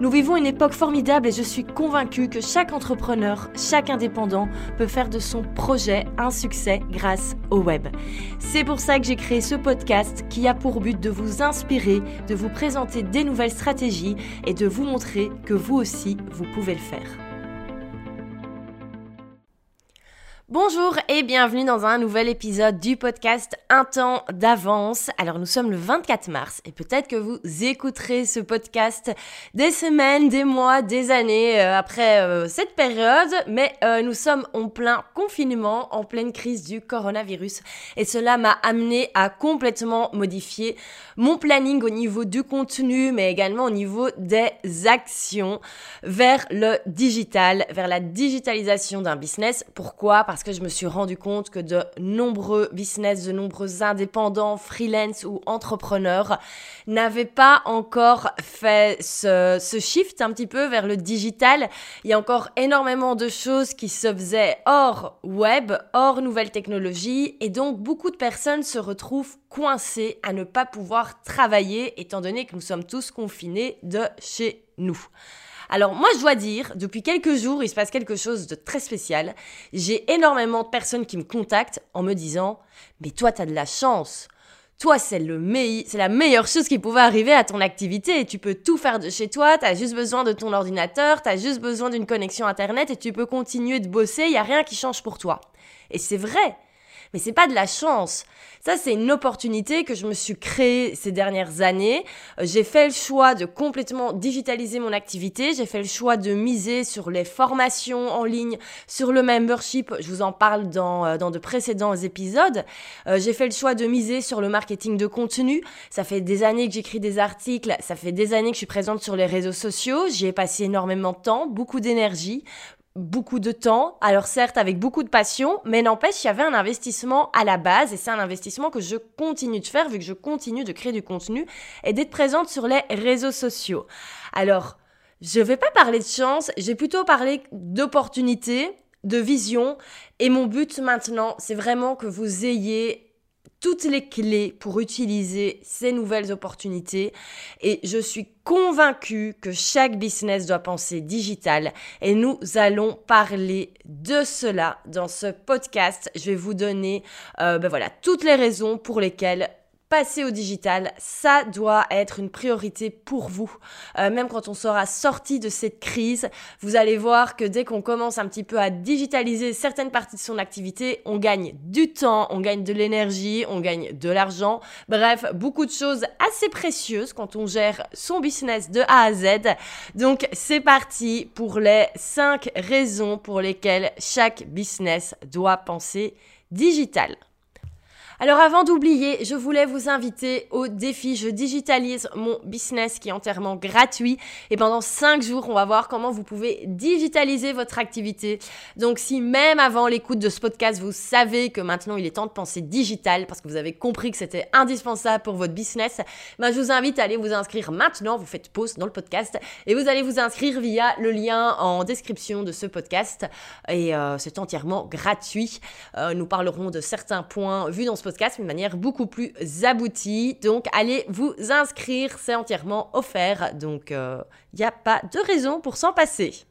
Nous vivons une époque formidable et je suis convaincue que chaque entrepreneur, chaque indépendant peut faire de son projet un succès grâce au web. C'est pour ça que j'ai créé ce podcast qui a pour but de vous inspirer, de vous présenter des nouvelles stratégies et de vous montrer que vous aussi, vous pouvez le faire. Bonjour et bienvenue dans un nouvel épisode du podcast Un temps d'avance. Alors nous sommes le 24 mars et peut-être que vous écouterez ce podcast des semaines, des mois, des années euh, après euh, cette période, mais euh, nous sommes en plein confinement, en pleine crise du coronavirus et cela m'a amené à complètement modifier mon planning au niveau du contenu mais également au niveau des actions vers le digital, vers la digitalisation d'un business. Pourquoi? Que je me suis rendu compte que de nombreux business, de nombreux indépendants, freelance ou entrepreneurs n'avaient pas encore fait ce, ce shift un petit peu vers le digital. Il y a encore énormément de choses qui se faisaient hors web, hors nouvelles technologies, et donc beaucoup de personnes se retrouvent coincées à ne pas pouvoir travailler étant donné que nous sommes tous confinés de chez nous. Alors moi je dois dire, depuis quelques jours, il se passe quelque chose de très spécial. J'ai énormément de personnes qui me contactent en me disant "Mais toi tu as de la chance. Toi, c'est le c'est la meilleure chose qui pouvait arriver à ton activité. Tu peux tout faire de chez toi, tu as juste besoin de ton ordinateur, tu as juste besoin d'une connexion internet et tu peux continuer de bosser, il y a rien qui change pour toi." Et c'est vrai. Mais c'est pas de la chance. Ça, c'est une opportunité que je me suis créée ces dernières années. Euh, j'ai fait le choix de complètement digitaliser mon activité. J'ai fait le choix de miser sur les formations en ligne, sur le membership. Je vous en parle dans, euh, dans de précédents épisodes. Euh, j'ai fait le choix de miser sur le marketing de contenu. Ça fait des années que j'écris des articles. Ça fait des années que je suis présente sur les réseaux sociaux. J'y ai passé énormément de temps, beaucoup d'énergie beaucoup de temps, alors certes avec beaucoup de passion, mais n'empêche, il y avait un investissement à la base et c'est un investissement que je continue de faire vu que je continue de créer du contenu et d'être présente sur les réseaux sociaux. Alors, je vais pas parler de chance, j'ai plutôt parlé d'opportunité, de vision et mon but maintenant, c'est vraiment que vous ayez toutes les clés pour utiliser ces nouvelles opportunités et je suis convaincue que chaque business doit penser digital et nous allons parler de cela dans ce podcast. Je vais vous donner euh, ben voilà, toutes les raisons pour lesquelles passer au digital, ça doit être une priorité pour vous. Euh, même quand on sera sorti de cette crise, vous allez voir que dès qu'on commence un petit peu à digitaliser certaines parties de son activité, on gagne du temps, on gagne de l'énergie, on gagne de l'argent. Bref, beaucoup de choses assez précieuses quand on gère son business de A à Z. Donc c'est parti pour les 5 raisons pour lesquelles chaque business doit penser digital. Alors avant d'oublier, je voulais vous inviter au défi Je digitalise mon business qui est entièrement gratuit. Et pendant 5 jours, on va voir comment vous pouvez digitaliser votre activité. Donc si même avant l'écoute de ce podcast, vous savez que maintenant il est temps de penser digital parce que vous avez compris que c'était indispensable pour votre business, ben, je vous invite à aller vous inscrire maintenant. Vous faites pause dans le podcast et vous allez vous inscrire via le lien en description de ce podcast. Et euh, c'est entièrement gratuit. Euh, nous parlerons de certains points vus dans ce podcast d'une manière beaucoup plus aboutie. Donc allez vous inscrire, c'est entièrement offert. Donc il euh, n'y a pas de raison pour s'en passer.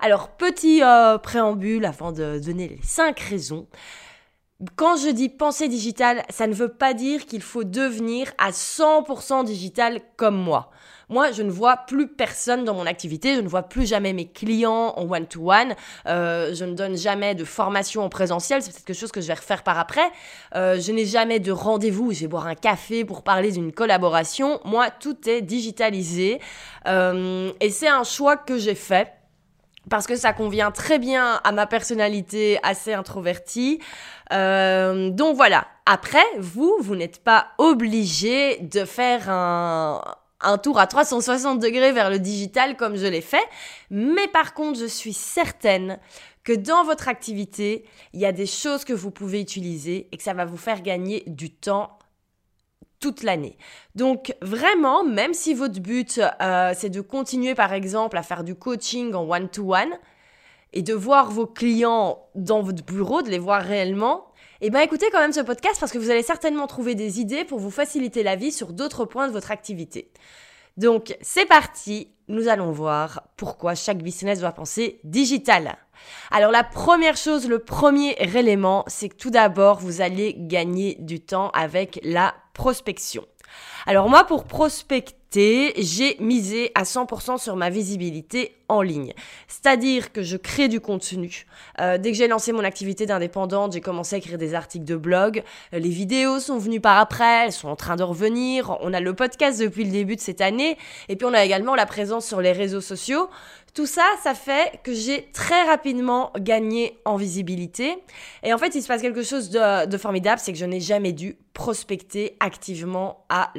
Alors petit euh, préambule avant de donner les 5 raisons. Quand je dis pensée digitale, ça ne veut pas dire qu'il faut devenir à 100% digital comme moi. Moi, je ne vois plus personne dans mon activité, je ne vois plus jamais mes clients en one-to-one, euh, je ne donne jamais de formation en présentiel, c'est peut-être quelque chose que je vais refaire par après. Euh, je n'ai jamais de rendez-vous, je vais boire un café pour parler d'une collaboration. Moi, tout est digitalisé euh, et c'est un choix que j'ai fait parce que ça convient très bien à ma personnalité assez introvertie. Euh, donc voilà. Après, vous, vous n'êtes pas obligé de faire un, tour à 360 degrés vers le digital comme je l'ai fait. Mais par contre, je suis certaine que dans votre activité, il y a des choses que vous pouvez utiliser et que ça va vous faire gagner du temps toute l'année. Donc vraiment, même si votre but, euh, c'est de continuer par exemple à faire du coaching en one-to-one et de voir vos clients dans votre bureau, de les voir réellement, eh bien écoutez quand même ce podcast parce que vous allez certainement trouver des idées pour vous faciliter la vie sur d'autres points de votre activité. Donc c'est parti, nous allons voir pourquoi chaque business doit penser digital. Alors la première chose, le premier élément, c'est que tout d'abord, vous allez gagner du temps avec la prospection. Alors moi, pour prospecter, j'ai misé à 100% sur ma visibilité en ligne. C'est-à-dire que je crée du contenu. Euh, dès que j'ai lancé mon activité d'indépendante, j'ai commencé à écrire des articles de blog. Euh, les vidéos sont venues par après, elles sont en train de revenir. On a le podcast depuis le début de cette année. Et puis on a également la présence sur les réseaux sociaux. Tout ça, ça fait que j'ai très rapidement gagné en visibilité. Et en fait, il se passe quelque chose de, formidable, c'est que je n'ai jamais dû prospecter activement à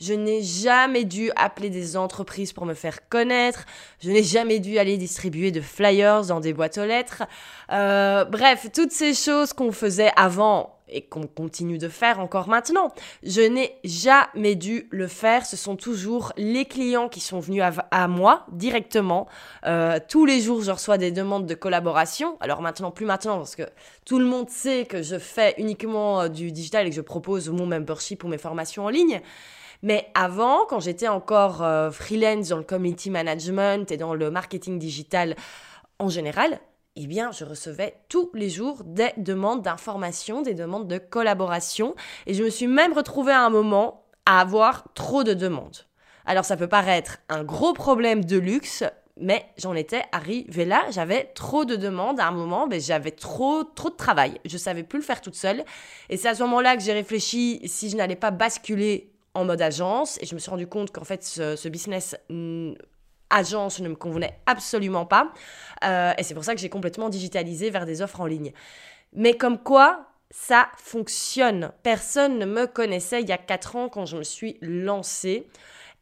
Je n'ai jamais dû appeler des entreprises pour me faire connaître. Je n'ai jamais dû aller distribuer de flyers dans des boîtes aux lettres. Euh, bref, toutes ces choses qu'on faisait avant et qu'on continue de faire encore maintenant. Je n'ai jamais dû le faire. Ce sont toujours les clients qui sont venus à, moi directement. Euh, tous les jours, je reçois des demandes de collaboration. Alors maintenant, plus maintenant, parce que tout le monde sait que je fais uniquement euh, du digital et que je propose mon membership ou mes formations en ligne. Mais avant, quand j'étais encore euh, freelance dans le community management et dans le marketing digital en général, eh bien, je recevais tous les jours des demandes d'information, des demandes de collaboration. Et je me suis même retrouvée à un moment à avoir trop de demandes. Alors, ça peut paraître un gros problème de luxe, mais j'en étais arrivée là. J'avais trop de demandes à un moment, mais j'avais trop, trop de travail. Je savais plus le faire toute seule. Et c'est à ce moment-là que j'ai réfléchi si je n'allais pas basculer en mode agence. Et je me suis rendu compte qu'en fait, ce, ce business agence ne me convenait absolument pas. Euh, et c'est pour ça que j'ai complètement digitalisé vers des offres en ligne. Mais comme quoi, ça fonctionne. Personne ne me connaissait il y a 4 ans quand je me suis lancée.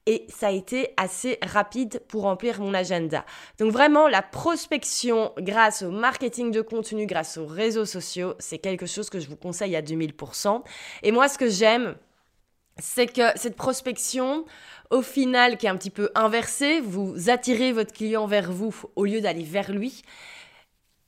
Et ça a été assez rapide pour remplir mon agenda. Donc vraiment, la prospection grâce au marketing de contenu, grâce aux réseaux sociaux, c'est quelque chose que je vous conseille à 2000%. Et moi, ce que j'aime, c'est que cette prospection, au final, qui est un petit peu inversée, vous attirez votre client vers vous au lieu d'aller vers lui.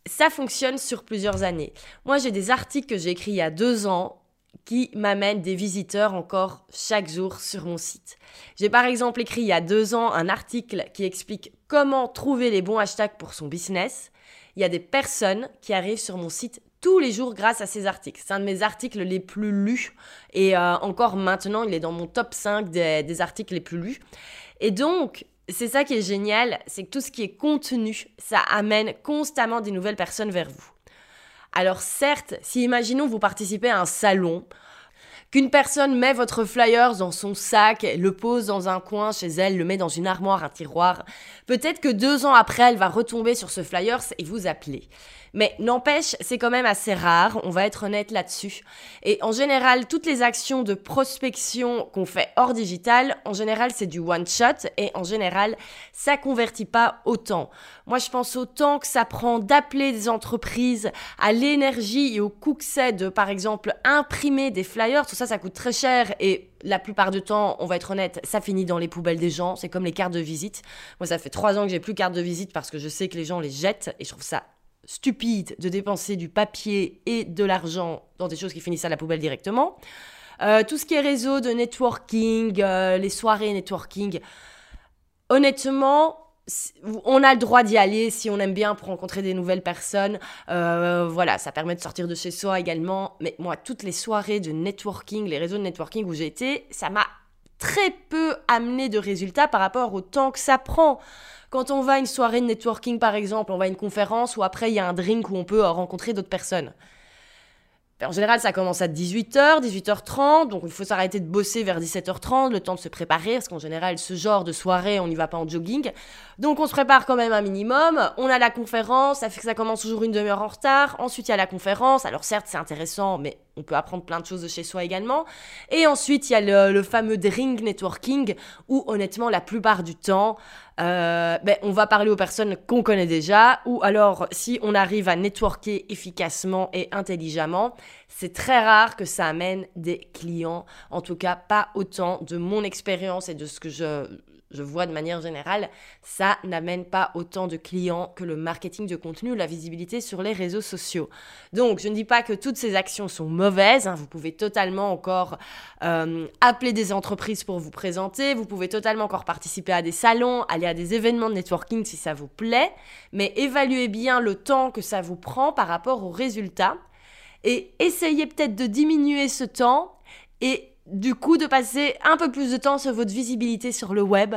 Ça fonctionne sur plusieurs années. Moi, j'ai des articles que j'ai écrits il y a deux ans qui m'amènent des visiteurs encore chaque jour sur mon site. J'ai par exemple écrit il y a deux ans un article qui explique comment trouver les bons hashtags pour son business. Il y a des personnes qui arrivent sur mon site tous les jours grâce à ces articles. C'est un de mes articles les plus lus et euh, encore maintenant, il est dans mon top 5 des, articles les plus lus. Et donc, c'est ça qui est génial, c'est que tout ce qui est contenu, ça amène constamment des nouvelles personnes vers vous. Alors certes, si imaginons vous participez à un salon, qu'une personne met votre flyer dans son sac, le pose dans un coin chez elle, le met dans une armoire, un tiroir, peut-être que deux ans après, elle va retomber sur ce flyer et vous appeler. Mais n'empêche, c'est quand même assez rare, on va être honnête là-dessus. Et en général, toutes les actions de prospection qu'on fait hors digital, en général, c'est du one shot et en général, ça convertit pas autant. Moi, je pense autant que ça prend d'appeler des entreprises à l'énergie et au coût que c'est de, par exemple, imprimer des flyers. Tout ça, ça coûte très cher et la plupart du temps, on va être honnête, ça finit dans les poubelles des gens. C'est comme les cartes de visite. Moi, ça fait trois ans que j'ai plus carte de visite parce que je sais que les gens les jettent et je trouve ça stupide de dépenser du papier et de l'argent dans des choses qui finissent à la poubelle directement. Euh, tout ce qui est réseau de networking, euh, les soirées networking, honnêtement, on a le droit d'y aller si on aime bien pour rencontrer des nouvelles personnes. Euh, voilà, ça permet de sortir de chez soi également. Mais moi, toutes les soirées de networking, les réseaux de networking où j'ai été, ça m'a très peu amené de résultats par rapport au temps que ça prend. Quand on va à une soirée de networking, par exemple, on va à une conférence où après il y a un drink où on peut euh, rencontrer d'autres personnes. En général, ça commence à 18h, 18h30, donc il faut s'arrêter de bosser vers 17h30, le temps de se préparer, parce qu'en général, ce genre de soirée, on n'y va pas en jogging. Donc on se prépare quand même un minimum, on a la conférence, ça fait que ça commence toujours une demi-heure en retard, ensuite il y a la conférence, alors certes c'est intéressant, mais on peut apprendre plein de choses de chez soi également. Et ensuite, il y a le, fameux drink networking, où honnêtement, la plupart du temps, euh, ben, on va parler aux personnes qu'on connaît déjà, ou alors si on arrive à networker efficacement et intelligemment, c'est très rare que ça amène des clients, en tout cas pas autant de mon expérience et de ce que je, je vois de manière générale, ça n'amène pas autant de clients que le marketing de contenu ou la visibilité sur les réseaux sociaux. Donc, je ne dis pas que toutes ces actions sont mauvaises. Hein. vous pouvez totalement encore euh, appeler des entreprises pour vous présenter. Vous pouvez totalement encore participer à des salons, aller à des événements de networking si ça vous plaît. Mais évaluez bien le temps que ça vous prend par rapport aux résultats. Et essayez peut-être de diminuer ce temps et du coup de passer un peu plus de temps sur votre visibilité sur le web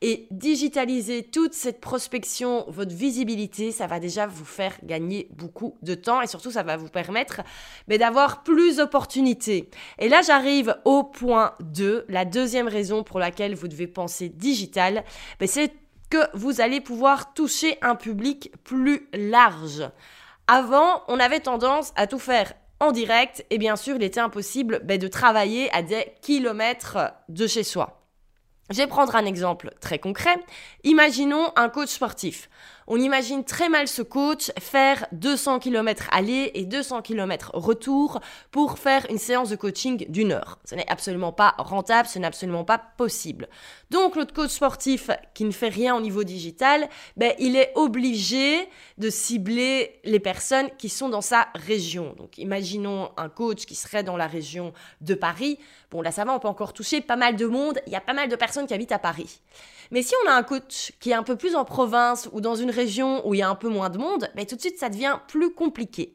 et digitaliser toute cette prospection, votre visibilité, ça va déjà vous faire gagner beaucoup de temps et surtout ça va vous permettre mais d'avoir plus d'opportunités. Et là j'arrive au point 2, la deuxième raison pour laquelle vous devez penser digital, c'est que vous allez pouvoir toucher un public plus large. Avant, on avait tendance à tout faire en direct, et bien sûr, il était impossible ben, de travailler à des kilomètres de chez soi. Je vais prendre un exemple très concret. Imaginons un coach sportif. On imagine très mal ce coach faire 200 km aller et 200 km retour pour faire une séance de coaching d'une heure. Ce n'est absolument pas rentable, ce n'est absolument pas possible. Donc l'autre coach sportif qui ne fait rien au niveau digital, ben, il est obligé de cibler les personnes qui sont dans sa région. Donc imaginons un coach qui serait dans la région de Paris. Bon là ça va, on peut encore toucher pas mal de monde, il y a pas mal de personnes qui habitent à Paris. Mais si on a un coach qui est un peu plus en province ou dans une région où il y a un peu moins de monde, ben, tout de suite ça devient plus compliqué.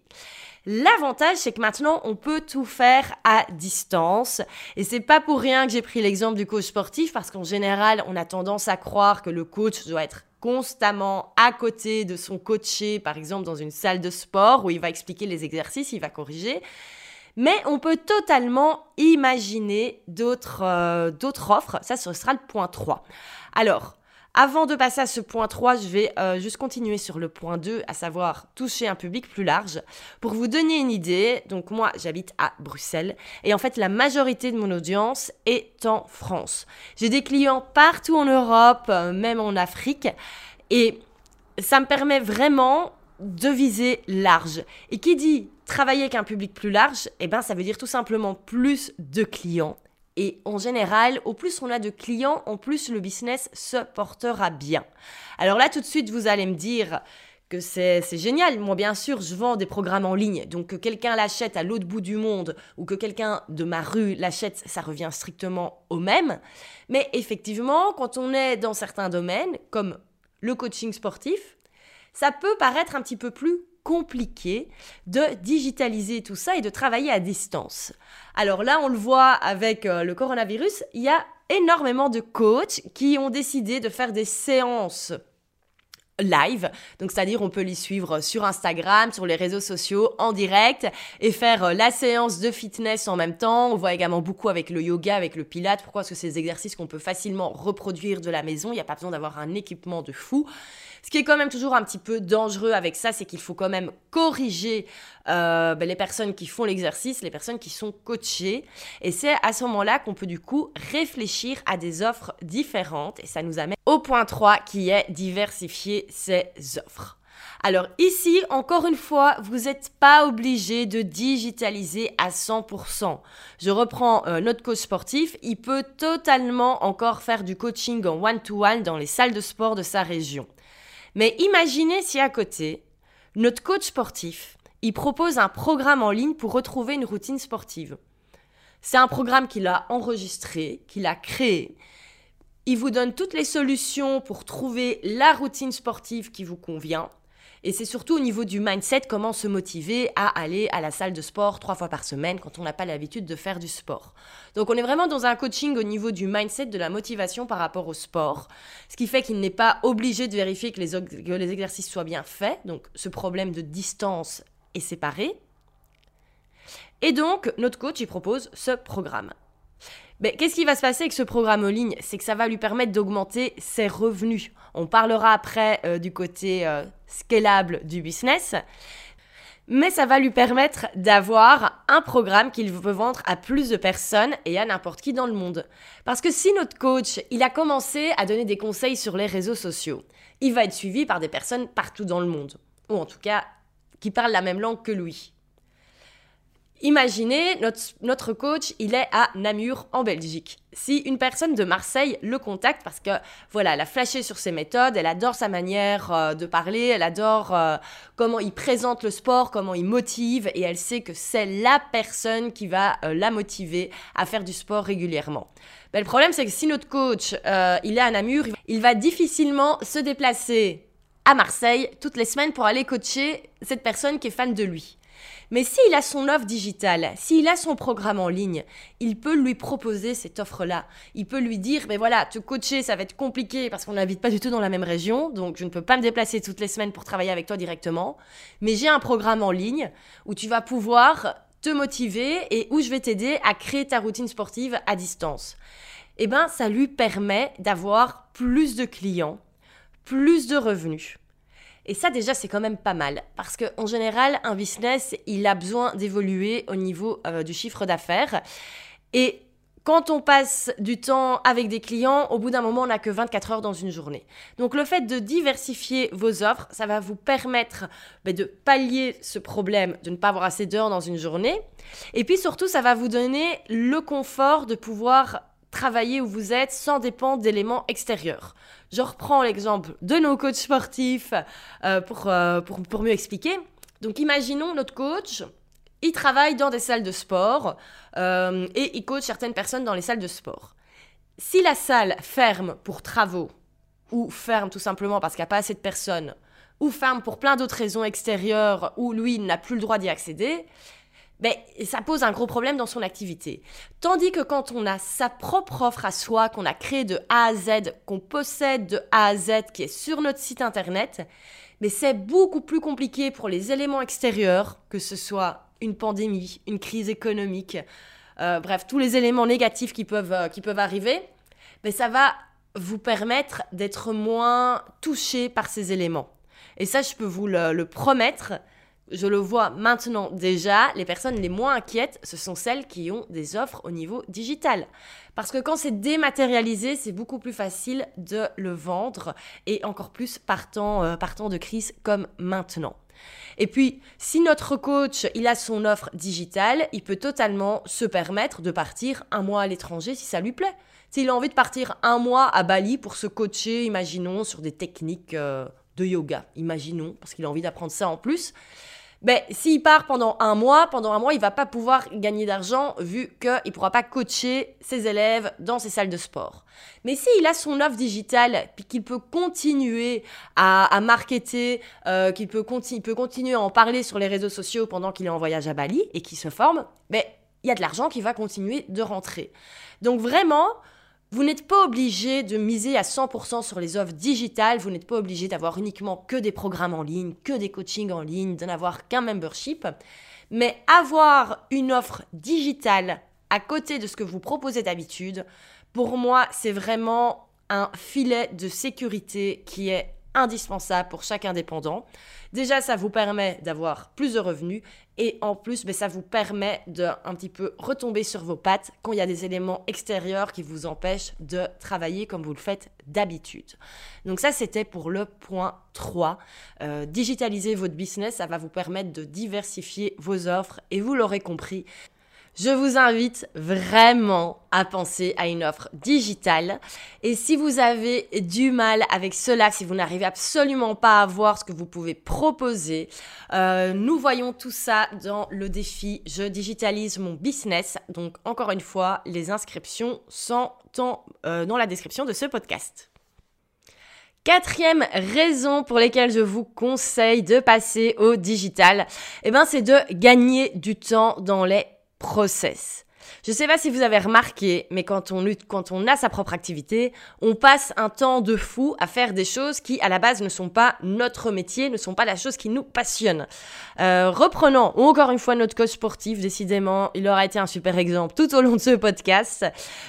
L'avantage, c'est que maintenant, on peut tout faire à distance. Et c'est pas pour rien que j'ai pris l'exemple du coach sportif, parce qu'en général, on a tendance à croire que le coach doit être constamment à côté de son coaché, par exemple dans une salle de sport où il va expliquer les exercices, il va corriger. Mais on peut totalement imaginer d'autres euh, offres. Ça, ce sera le point 3. Alors, avant de passer à ce point 3, je vais euh, juste continuer sur le point 2, à savoir toucher un public plus large. Pour vous donner une idée, donc moi j'habite à Bruxelles et en fait la majorité de mon audience est en France. J'ai des clients partout en Europe, euh, même en Afrique et ça me permet vraiment de viser large. Et qui dit travailler avec un public plus large, eh ben ça veut dire tout simplement plus de clients et en général, au plus on a de clients, en plus le business se portera bien. Alors là, tout de suite, vous allez me dire que c'est génial. Moi, bien sûr, je vends des programmes en ligne. Donc que quelqu'un l'achète à l'autre bout du monde ou que quelqu'un de ma rue l'achète, ça revient strictement au même. Mais effectivement, quand on est dans certains domaines, comme le coaching sportif, ça peut paraître un petit peu plus compliqué de digitaliser tout ça et de travailler à distance. Alors là, on le voit avec euh, le coronavirus, il y a énormément de coachs qui ont décidé de faire des séances live. Donc, c'est-à-dire, on peut les suivre sur Instagram, sur les réseaux sociaux, en direct et faire euh, la séance de fitness en même temps. On voit également beaucoup avec le yoga, avec le pilate. Pourquoi? Parce que c'est des exercices qu'on peut facilement reproduire de la maison. Il n'y a pas besoin d'avoir un équipement de fou. Ce qui est quand même toujours un petit peu dangereux avec ça, c'est qu'il faut quand même corriger euh, ben, les personnes qui font l'exercice, les personnes qui sont coachées. Et c'est à ce moment-là qu'on peut du coup réfléchir à des offres différentes. Et ça nous amène au point 3 qui est diversifier ses offres. Alors ici, encore une fois, vous n'êtes pas obligé de digitaliser à 100%. Je reprends euh, notre coach sportif, il peut totalement encore faire du coaching en one-to-one -one dans les salles de sport de sa région. Mais imaginez si à côté, notre coach sportif, il propose un programme en ligne pour retrouver une routine sportive. C'est un programme qu'il a enregistré, qu'il a créé. Il vous donne toutes les solutions pour trouver la routine sportive qui vous convient. Et c'est surtout au niveau du mindset, comment se motiver à aller à la salle de sport trois fois par semaine quand on n'a pas l'habitude de faire du sport. Donc on est vraiment dans un coaching au niveau du mindset, de la motivation par rapport au sport, ce qui fait qu'il n'est pas obligé de vérifier que les, exercices soient bien faits. Donc ce problème de distance est séparé. Et donc notre coach, il propose ce programme. Mais qu'est-ce qui va se passer avec ce programme en ligne? C'est que ça va lui permettre d'augmenter ses revenus. On parlera après euh, du côté euh, scalable du business. mais ça va lui permettre d'avoir un programme qu'il veut vendre à plus de personnes et à n'importe qui dans le monde. Parce que si notre coach, il a commencé à donner des conseils sur les réseaux sociaux, il va être suivi par des personnes partout dans le monde, ou en tout cas qui parlent la même langue que lui. Imaginez, notre, notre, coach, il est à Namur, en Belgique. Si une personne de Marseille le contacte, parce que voilà, elle a flashé sur ses méthodes, elle adore sa manière euh, de parler, elle adore euh, comment il présente le sport, comment il motive, et elle sait que c'est la personne qui va euh, la motiver à faire du sport régulièrement. Ben, le problème, c'est que si notre coach, il est à Namur, il va difficilement se déplacer à Marseille toutes les semaines pour aller coacher cette personne qui est fan de lui. Mais s'il a son offre digitale, s'il a son programme en ligne, il peut lui proposer cette offre-là. Il peut lui dire, mais voilà, te coacher, ça va être compliqué parce qu'on n'habite pas du tout dans la même région, donc je ne peux pas me déplacer toutes les semaines pour travailler avec toi directement. Mais j'ai un programme en ligne où tu vas pouvoir te motiver et où je vais t'aider à créer ta routine sportive à distance. Eh ben, ça lui permet d'avoir plus de clients, plus de revenus. Et ça déjà c'est quand même pas mal parce qu'en général un business il a besoin d'évoluer au niveau euh, du chiffre d'affaires et quand on passe du temps avec des clients, au bout d'un moment, on n'a que 24 heures dans une journée. Donc le fait de diversifier vos offres, ça va vous permettre ben, de pallier ce problème de ne pas avoir assez d'heures dans une journée. Et puis surtout, ça va vous donner le confort de pouvoir travailler où vous êtes sans dépendre d'éléments extérieurs. Je reprends l'exemple de nos coachs sportifs euh, euh, pour, pour, mieux expliquer. Donc imaginons notre coach, il travaille dans des salles de sport euh, et il coach certaines personnes dans les salles de sport. Si la salle ferme pour travaux, ou ferme tout simplement parce qu'il n'y a pas assez de personnes, ou ferme pour plein d'autres raisons extérieures où lui n'a plus le droit d'y accéder, ben, ça pose un gros problème dans son activité. Tandis que quand on a sa propre offre à soi, qu'on a créée de A à Z, qu'on possède de A à Z, qui est sur notre site internet, mais c'est beaucoup plus compliqué pour les éléments extérieurs, que ce soit une pandémie, une crise économique, euh, bref, tous les éléments négatifs qui peuvent, euh, qui peuvent arriver, mais ça va vous permettre d'être moins touché par ces éléments. Et ça, je peux vous le promettre, je le vois maintenant déjà, les personnes les moins inquiètes, ce sont celles qui ont des offres au niveau digital. Parce que quand c'est dématérialisé, c'est beaucoup plus facile de le vendre et encore plus partant, euh, partant de crise comme maintenant. Et puis, si notre coach, il a son offre digitale, il peut totalement se permettre de partir un mois à l'étranger si ça lui plaît. S'il a envie de partir un mois à Bali pour se coacher, imaginons, sur des techniques euh, de yoga, imaginons, parce qu'il a envie d'apprendre ça en plus, ben, s'il part pendant un mois, pendant un mois, il va pas pouvoir gagner d'argent vu qu'il ne pourra pas coacher ses élèves dans ses salles de sport. Mais s'il a son offre digitale, puis qu'il peut continuer à, à marketer, euh, qu'il peut, peut continuer à en parler sur les réseaux sociaux pendant qu'il est en voyage à Bali et qu'il se forme, ben, il y a de l'argent qui va continuer de rentrer. Donc vraiment, vous n'êtes pas obligé de miser à 100% sur les offres digitales, vous n'êtes pas obligé d'avoir uniquement que des programmes en ligne, que des coachings en ligne, de n'avoir qu'un membership, mais avoir une offre digitale à côté de ce que vous proposez d'habitude, pour moi, c'est vraiment un filet de sécurité qui est indispensable pour chaque indépendant. Déjà, ça vous permet d'avoir plus de revenus et en plus, ben, ça vous permet de un petit peu retomber sur vos pattes quand il y a des éléments extérieurs qui vous empêchent de travailler comme vous le faites d'habitude. Donc ça, c'était pour le point 3. Euh, digitaliser votre business, ça va vous permettre de diversifier vos offres et vous l'aurez compris, je vous invite vraiment à penser à une offre digitale. Et si vous avez du mal avec cela, si vous n'arrivez absolument pas à voir ce que vous pouvez proposer, euh, nous voyons tout ça dans le défi Je digitalise mon business. Donc encore une fois, les inscriptions sont euh, dans la description de ce podcast. Quatrième raison pour laquelle je vous conseille de passer au digital, eh ben, c'est de gagner du temps dans les process. Je ne sais pas si vous avez remarqué, mais quand on, quand on a sa propre activité, on passe un temps de fou à faire des choses qui, à la base, ne sont pas notre métier, ne sont pas la chose qui nous passionne. Euh, reprenons encore une fois notre coach sportif, décidément, il aura été un super exemple tout au long de ce podcast.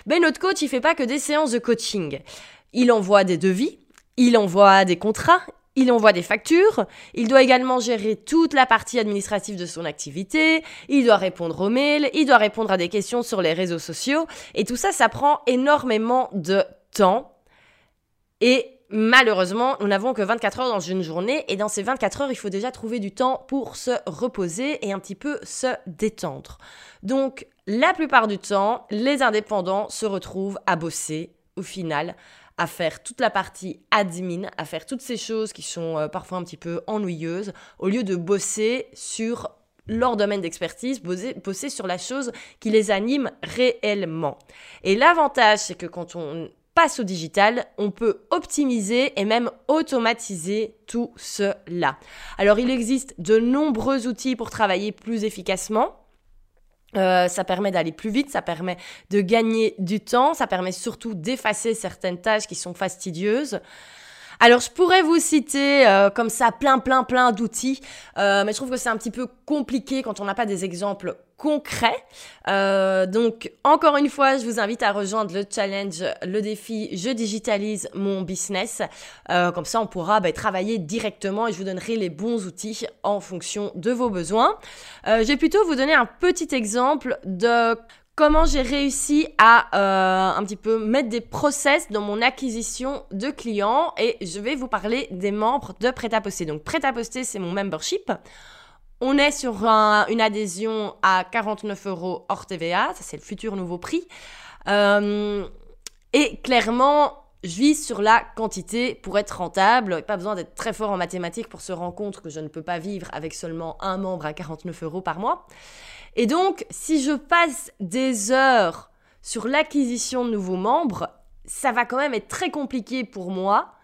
Mais notre coach, il fait pas que des séances de coaching. Il envoie des devis, il envoie des contrats, il envoie des factures, il doit également gérer toute la partie administrative de son activité, il doit répondre aux mails, il doit répondre à des questions sur les réseaux sociaux, et tout ça, ça prend énormément de temps. Et malheureusement, nous n'avons que 24 heures dans une journée, et dans ces 24 heures, il faut déjà trouver du temps pour se reposer et un petit peu se détendre. Donc, la plupart du temps, les indépendants se retrouvent à bosser, au final, à faire toute la partie admin, à faire toutes ces choses qui sont euh, parfois un petit peu ennuyeuses, au lieu de bosser sur leur domaine d'expertise, bosser, bosser sur la chose qui les anime réellement. Et l'avantage, c'est que quand on passe au digital, on peut optimiser et même automatiser tout cela. Alors il existe de nombreux outils pour travailler plus efficacement. Euh, ça permet d'aller plus vite, ça permet de gagner du temps, ça permet surtout d'effacer certaines tâches qui sont fastidieuses. Alors je pourrais vous citer euh, comme ça plein plein plein d'outils, euh, mais je trouve que c'est un petit peu compliqué quand on n'a pas des exemples concrets. Euh, donc encore une fois, je vous invite à rejoindre le challenge, le défi Je digitalise mon business. comme ça, on pourra bah, travailler directement et je vous donnerai les bons outils en fonction de vos besoins. je vais plutôt vous donner un petit exemple de comment j'ai réussi à euh, un petit peu mettre des process dans mon acquisition de clients et je vais vous parler des membres de Prêt-à-Poster. Donc Prêt-à-Poster, c'est mon membership. On est sur une adhésion à 49 euros hors TVA, ça c'est le futur nouveau prix. Euh, et clairement, je vise sur la quantité pour être rentable. Pas besoin d'être très fort en mathématiques pour se rendre compte que je ne peux pas vivre avec seulement un membre à 49 euros par mois. Et donc, si je passe des heures sur l'acquisition de nouveaux membres, ça va quand même être très compliqué pour moi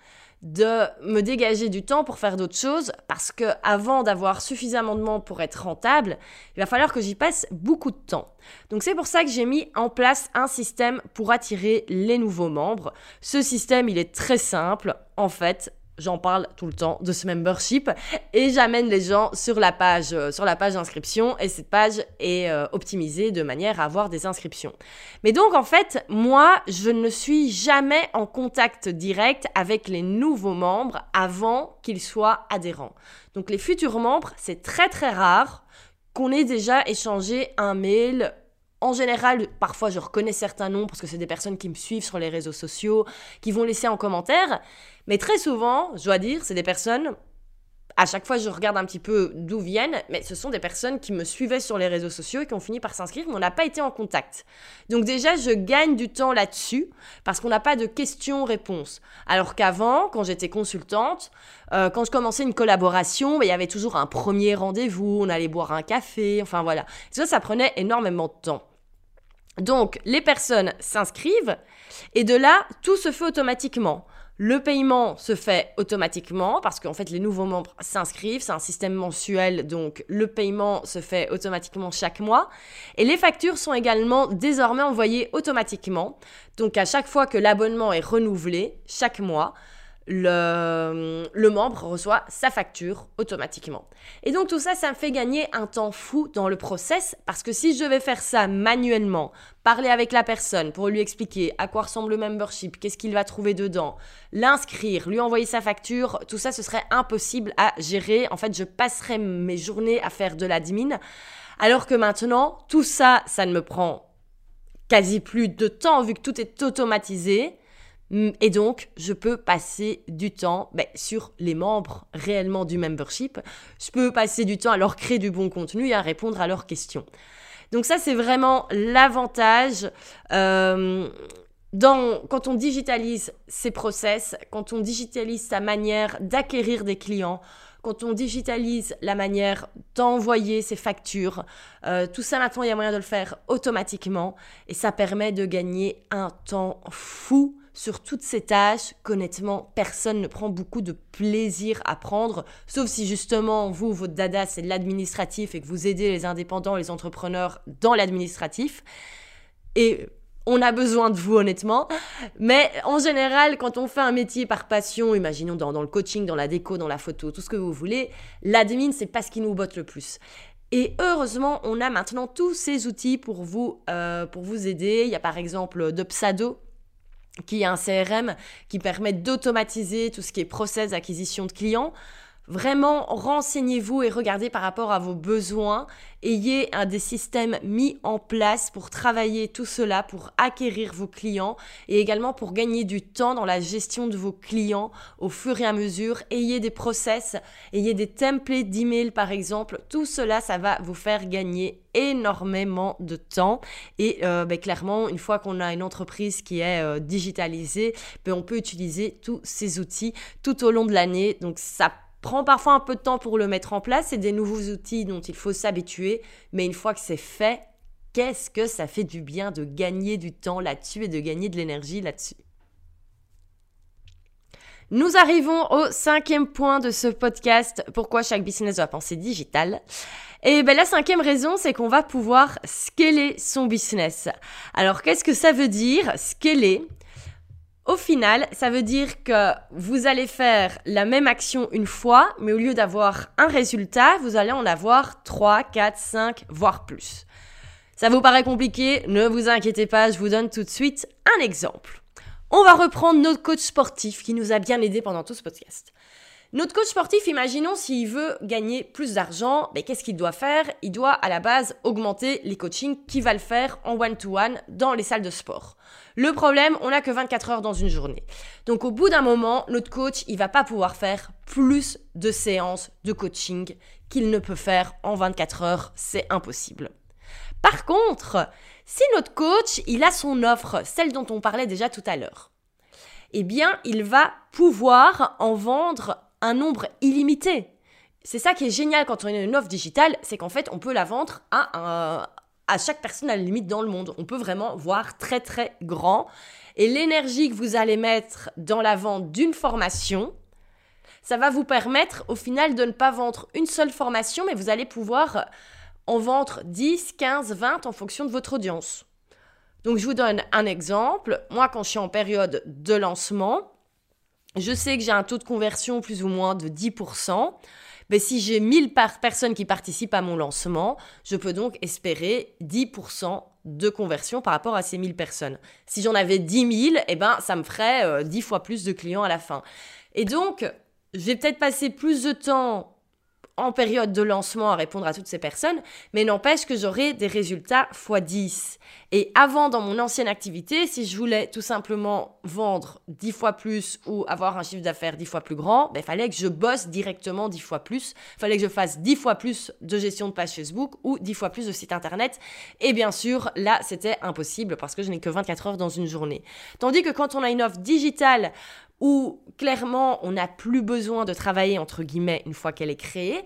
de me dégager du temps pour faire d'autres choses parce que avant d'avoir suffisamment de membres pour être rentable, il va falloir que j'y passe beaucoup de temps. Donc c'est pour ça que j'ai mis en place un système pour attirer les nouveaux membres. Ce système, il est très simple. En fait, j'en parle tout le temps de ce membership et j'amène les gens sur la page euh, d'inscription et cette page est euh, optimisée de manière à avoir des inscriptions. Mais donc en fait, moi, je ne suis jamais en contact direct avec les nouveaux membres avant qu'ils soient adhérents. Donc les futurs membres, c'est très très rare qu'on ait déjà échangé un mail en général, parfois je reconnais certains noms parce que c'est des personnes qui me suivent sur les réseaux sociaux, qui vont laisser en commentaire. Mais très souvent, je dois dire, c'est des personnes à chaque fois, je regarde un petit peu d'où viennent, mais ce sont des personnes qui me suivaient sur les réseaux sociaux et qui ont fini par s'inscrire, mais on n'a pas été en contact. Donc déjà, je gagne du temps là-dessus parce qu'on n'a pas de questions-réponses. Alors qu'avant, quand j'étais consultante, euh, quand je commençais une collaboration, bah, il y avait toujours un premier rendez-vous, on allait boire un café, enfin voilà. ça, ça prenait énormément de temps. Donc, les personnes s'inscrivent et de là, tout se fait automatiquement. Le paiement se fait automatiquement parce qu'en fait les nouveaux membres s'inscrivent, c'est un système mensuel donc le paiement se fait automatiquement chaque mois et les factures sont également désormais envoyées automatiquement. Donc à chaque fois que l'abonnement est renouvelé chaque mois, le, membre reçoit sa facture automatiquement. Et donc tout ça, ça me fait gagner un temps fou dans le process parce que si je vais faire ça manuellement, parler avec la personne pour lui expliquer à quoi ressemble le membership, qu'est-ce qu'il va trouver dedans, l'inscrire, lui envoyer sa facture, tout ça, ce serait impossible à gérer. En fait, je passerais mes journées à faire de l'admin. Alors que maintenant, tout ça, ça ne me prend quasi plus de temps vu que tout est automatisé. Mm, et donc, je peux passer du temps ben, sur les membres réellement du membership. Je peux passer du temps à leur créer du bon contenu et à répondre à leurs questions. Donc ça, c'est vraiment l'avantage. Euh, quand on digitalise ses process, quand on digitalise sa manière d'acquérir des clients, quand on digitalise la manière d'envoyer ses factures, euh, tout ça maintenant, il y a moyen de le faire automatiquement et ça permet de gagner un temps fou sur toutes ces tâches qu'honnêtement, personne ne prend beaucoup de plaisir à prendre, sauf si justement, vous, votre dada, c'est l'administratif et que vous aidez les indépendants, les entrepreneurs dans l'administratif. Et on a besoin de vous honnêtement. Mais en général, quand on fait un métier par passion, imaginons dans, le coaching, dans la déco, dans la photo, tout ce que vous voulez, l'admin, c'est pas ce qui nous botte le plus. Et heureusement, on a maintenant tous ces outils pour vous, euh, pour vous aider. Il y a par exemple Dopsado qui est un CRM qui permet d'automatiser tout ce qui est process d'acquisition de clients. Vraiment, renseignez-vous et regardez par rapport à vos besoins. Ayez un des systèmes mis en place pour travailler tout cela, pour acquérir vos clients et également pour gagner du temps dans la gestion de vos clients au fur et à mesure. Ayez des process, ayez des templates d'email par exemple. Tout cela, ça va vous faire gagner énormément de temps et euh, ben, clairement une fois qu'on a une entreprise qui est euh, digitalisée ben, on peut utiliser tous ces outils tout au long de l'année donc ça prend parfois un peu de temps pour le mettre en place. C'est des nouveaux outils dont il faut s'habituer. Mais une fois que c'est fait, qu'est-ce que ça fait du bien de gagner du temps là-dessus et de gagner de l'énergie là-dessus? Nous arrivons au cinquième point de ce podcast, pourquoi chaque business doit penser digital? Et ben la cinquième raison, c'est qu'on va pouvoir scaler son business. Alors qu'est-ce que ça veut dire? Scaler au final, ça veut dire que vous allez faire la même action une fois, mais au lieu d'avoir un résultat, vous allez en avoir 3, 4, 5, voire plus. Ça vous paraît compliqué? Ne vous inquiétez pas, je vous donne tout de suite un exemple. On va reprendre notre coach sportif qui nous a bien aidé pendant tout ce podcast. Notre coach sportif, imaginons s'il veut gagner plus d'argent, mais qu'est-ce qu'il doit faire? Il doit à la base augmenter les coachings qu'il va le faire en one-to-one dans les salles de sport. Le problème, on n'a que 24 heures dans une journée. Donc au bout d'un moment, notre coach, il va pas pouvoir faire plus de séances de coaching qu'il ne peut faire en 24 heures, c'est impossible. Par contre, si notre coach, il a son offre, celle dont on parlait déjà tout à l'heure, eh bien, il va pouvoir en vendre un nombre illimité. C'est ça qui est génial quand on a une offre digitale, c'est qu'en fait, on peut la vendre à, à chaque personne à la limite dans le monde. On peut vraiment voir très très grand. Et l'énergie que vous allez mettre dans la vente d'une formation, ça va vous permettre au final de ne pas vendre une seule formation, mais vous allez pouvoir en vendre 10, 15, 20 en fonction de votre audience. Donc je vous donne un exemple. Moi, quand je suis en période de lancement, je sais que j'ai un taux de conversion plus ou moins de 10%. Mais si j'ai 1000 personnes qui participent à mon lancement, je peux donc espérer 10% de conversion par rapport à ces 1000 personnes. Si j'en avais 10 000, eh ben, ça me ferait 10 euh, fois plus de clients à la fin. Et donc, je vais peut-être passer plus de temps en période de lancement à répondre à toutes ces personnes, mais n'empêche que j'aurai des résultats x 10. Et avant, dans mon ancienne activité, si je voulais tout simplement vendre 10 fois plus ou avoir un chiffre d'affaires 10 fois plus grand, il ben, fallait que je bosse directement 10 fois plus. Il fallait que je fasse 10 fois plus de gestion de page Facebook ou 10 fois plus de site internet. Et bien sûr, là, c'était impossible parce que je n'ai que 24 heures dans une journée. Tandis que quand on a une offre digitale où clairement on n'a plus besoin de travailler entre guillemets une fois qu'elle est créée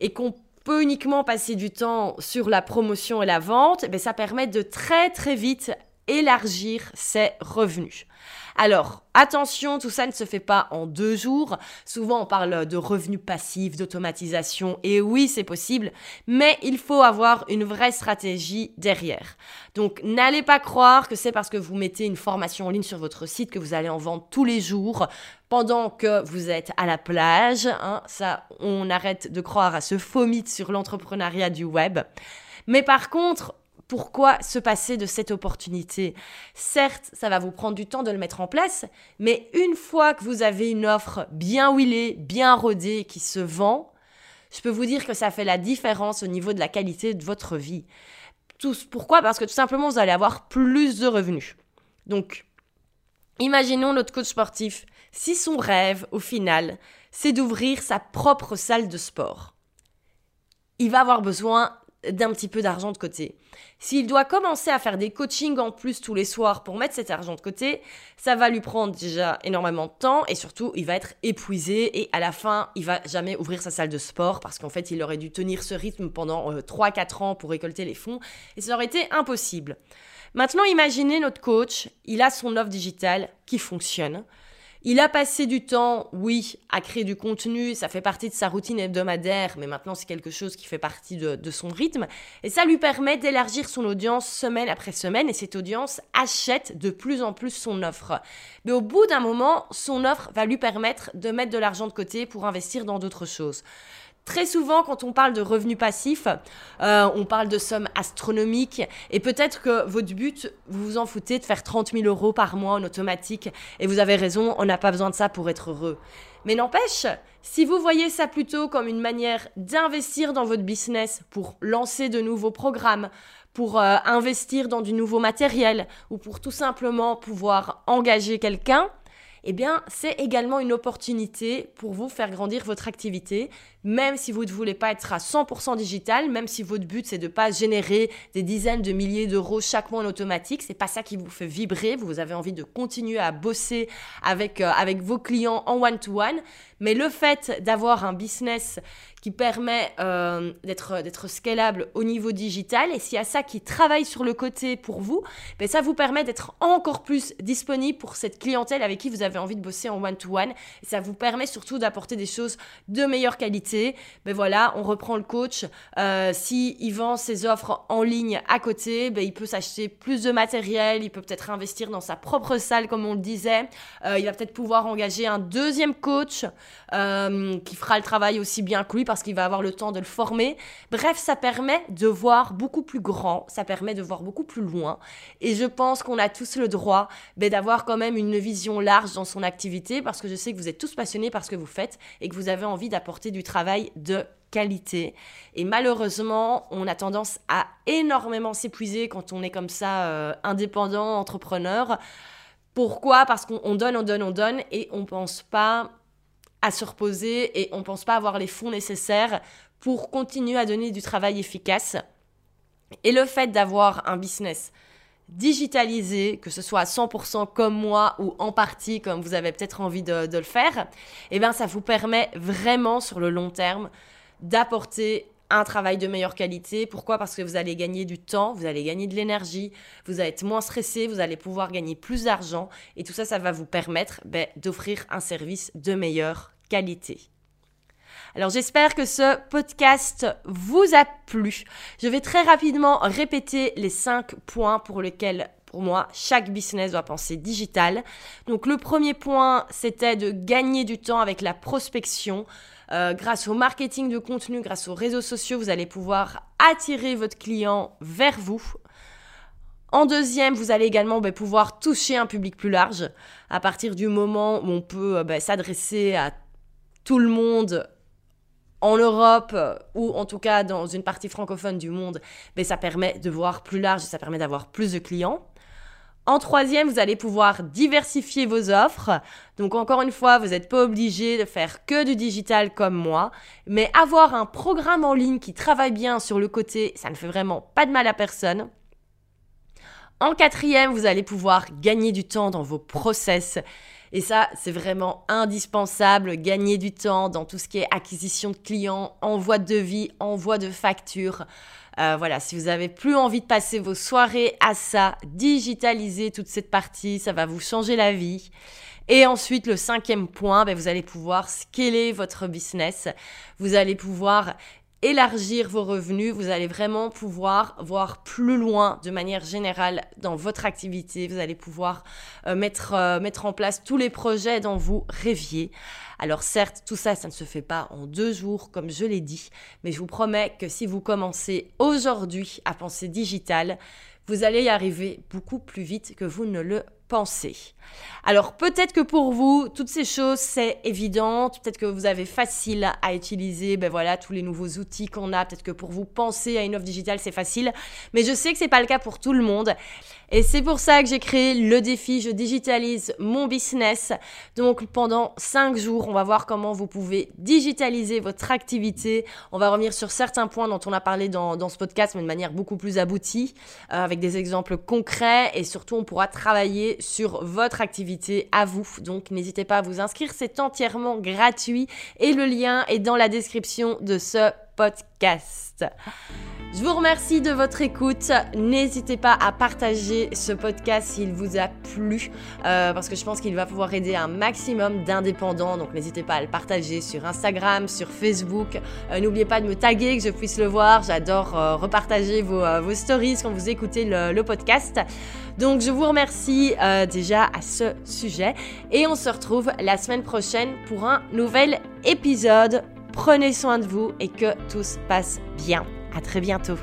et qu'on peut uniquement passer du temps sur la promotion et la vente, eh ça permet de très très vite élargir ses revenus. Alors, attention, tout ça ne se fait pas en deux jours. Souvent, on parle de revenus passifs, d'automatisation, et oui, c'est possible, mais il faut avoir une vraie stratégie derrière. Donc, n'allez pas croire que c'est parce que vous mettez une formation en ligne sur votre site que vous allez en vendre tous les jours pendant que vous êtes à la plage. Hein. Ça, on arrête de croire à ce faux mythe sur l'entrepreneuriat du web. Mais par contre, pourquoi se passer de cette opportunité Certes, ça va vous prendre du temps de le mettre en place, mais une fois que vous avez une offre bien huilée, bien rodée, qui se vend, je peux vous dire que ça fait la différence au niveau de la qualité de votre vie. pourquoi? Parce que tout simplement, vous allez avoir plus de revenus. Donc, imaginons notre coach sportif. Si son rêve, au final, c'est d'ouvrir sa propre salle de sport, il va avoir besoin d'un petit peu d'argent de côté. S'il doit commencer à faire des coachings en plus tous les soirs pour mettre cet argent de côté, ça va lui prendre déjà énormément de temps et surtout il va être épuisé et à la fin il va jamais ouvrir sa salle de sport parce qu'en fait il aurait dû tenir ce rythme pendant 3-4 euh, ans pour récolter les fonds et ça aurait été impossible. Maintenant imaginez notre coach, il a son offre digitale qui fonctionne. Il a passé du temps, oui, à créer du contenu, ça fait partie de sa routine hebdomadaire, mais maintenant c'est quelque chose qui fait partie de, son rythme, et ça lui permet d'élargir son audience semaine après semaine, et cette audience achète de plus en plus son offre. Mais au bout d'un moment, son offre va lui permettre de mettre de l'argent de côté pour investir dans d'autres choses. Très souvent, quand on parle de revenus passifs, euh, on parle de sommes astronomiques et peut-être que votre but, vous vous en foutez de faire 30 000 euros par mois en automatique et vous avez raison, on n'a pas besoin de ça pour être heureux. Mais n'empêche, si vous voyez ça plutôt comme une manière d'investir dans votre business pour lancer de nouveaux programmes, pour euh, investir dans du nouveau matériel ou pour tout simplement pouvoir engager quelqu'un, eh bien, c'est également une opportunité pour vous faire grandir votre activité, même si vous ne voulez pas être à 100% digital, même si votre but c'est de pas générer des dizaines de milliers d'euros chaque mois en automatique, c'est pas ça qui vous fait vibrer, vous avez envie de continuer à bosser avec, euh, avec vos clients en one-to-one, mais le fait d'avoir un business qui permet euh, d'être, scalable au niveau digital, et s'il y a ça qui travaille sur le côté pour vous, ben ça vous permet d'être encore plus disponible pour cette clientèle avec qui vous avez envie de bosser en one-to-one, et ça vous permet surtout d'apporter des choses de meilleure qualité ben voilà, on reprend le coach. Euh, si il vend ses offres en ligne à côté, ben il peut s'acheter plus de matériel, il peut peut-être investir dans sa propre salle, comme on le disait. Euh, il va peut-être pouvoir engager un deuxième coach euh, qui fera le travail aussi bien que lui qu'il va avoir le temps de le former. Bref, ça permet de voir beaucoup plus grand, ça permet de voir beaucoup plus loin. Et je pense qu'on a tous le droit ben, d'avoir quand même une vision large dans son activité parce que je sais que vous êtes tous passionnés par ce que vous faites et que vous avez envie d'apporter du travail de qualité. Et malheureusement, on a tendance à énormément s'épuiser quand on est comme ça euh, indépendant, entrepreneur. Pourquoi? Parce qu'on donne, on donne, on donne et on pense pas à se reposer et on pense pas avoir les fonds nécessaires pour continuer à donner du travail efficace. Et le fait d'avoir un business digitalisé, que ce soit à 100% comme moi ou en partie comme vous avez peut-être envie de, le faire, eh bien ça vous permet vraiment sur le long terme d'apporter un travail de meilleure qualité. Pourquoi? Parce que vous allez gagner du temps, vous allez gagner de l'énergie, vous allez être moins stressé, vous allez pouvoir gagner plus d'argent et tout ça, ça va vous permettre ben, d'offrir un service de meilleure qualité. Alors j'espère que ce podcast vous a plu. Je vais très rapidement répéter les cinq points pour lesquels pour moi, chaque business doit penser digital. Donc le premier point, c'était de gagner du temps avec la prospection. Euh, grâce au marketing de contenu, grâce aux réseaux sociaux, vous allez pouvoir attirer votre client vers vous. En deuxième, vous allez également ben, pouvoir toucher un public plus large à partir du moment où on peut euh, ben, s'adresser à tout le monde en Europe euh, ou en tout cas dans une partie francophone du monde, mais ça permet de voir plus large, ça permet d'avoir plus de clients. En troisième, vous allez pouvoir diversifier vos offres. Donc encore une fois, vous n'êtes pas obligé de faire que du digital comme moi, mais avoir un programme en ligne qui travaille bien sur le côté, ça ne fait vraiment pas de mal à personne. En quatrième, vous allez pouvoir gagner du temps dans vos process. Et ça, c'est vraiment indispensable, gagner du temps dans tout ce qui est acquisition de clients, envoi de devis, envoi de factures. Euh, voilà, si vous avez plus envie de passer vos soirées à ça, digitaliser toute cette partie, ça va vous changer la vie. Et ensuite, le cinquième point, ben, vous allez pouvoir scaler votre business. Vous allez pouvoir élargir vos revenus, vous allez vraiment pouvoir voir plus loin de manière générale dans votre activité. Vous allez pouvoir euh, mettre, euh, mettre en place tous les projets dont vous rêviez. Alors certes, tout ça, ça ne se fait pas en deux jours, comme je l'ai dit, mais je vous promets que si vous commencez aujourd'hui à penser digital, vous allez y arriver beaucoup plus vite que vous ne le Alors peut-être que pour vous, toutes ces choses, c'est évident, peut-être que vous avez facile à utiliser, ben voilà, tous les nouveaux outils qu'on a, peut-être que pour vous, penser à une offre digitale, c'est facile, mais je sais que c'est pas le cas pour tout le monde. Et c'est pour ça que j'ai créé le défi Je digitalise mon business. Donc pendant 5 jours, on va voir comment vous pouvez digitaliser votre activité. On va revenir sur certains points dont on a parlé dans, ce podcast, mais de manière beaucoup plus aboutie, euh, avec des exemples concrets et surtout on pourra travailler sur votre activité à vous. Donc n'hésitez pas à vous inscrire, c'est entièrement gratuit et le lien est dans la description de ce podcast. Je vous remercie de votre écoute. N'hésitez pas à partager ce podcast s'il vous a plu, euh, parce que je pense qu'il va pouvoir aider un maximum d'indépendants. Donc n'hésitez pas à le partager sur Instagram, sur Facebook. Euh, n'oubliez pas de me taguer, que je puisse le voir. J'adore euh, repartager vos, stories quand vous écoutez le podcast. Donc je vous remercie déjà à ce sujet et on se retrouve la semaine prochaine pour un nouvel épisode. Prenez soin de vous et que tout se passe bien. À très bientôt.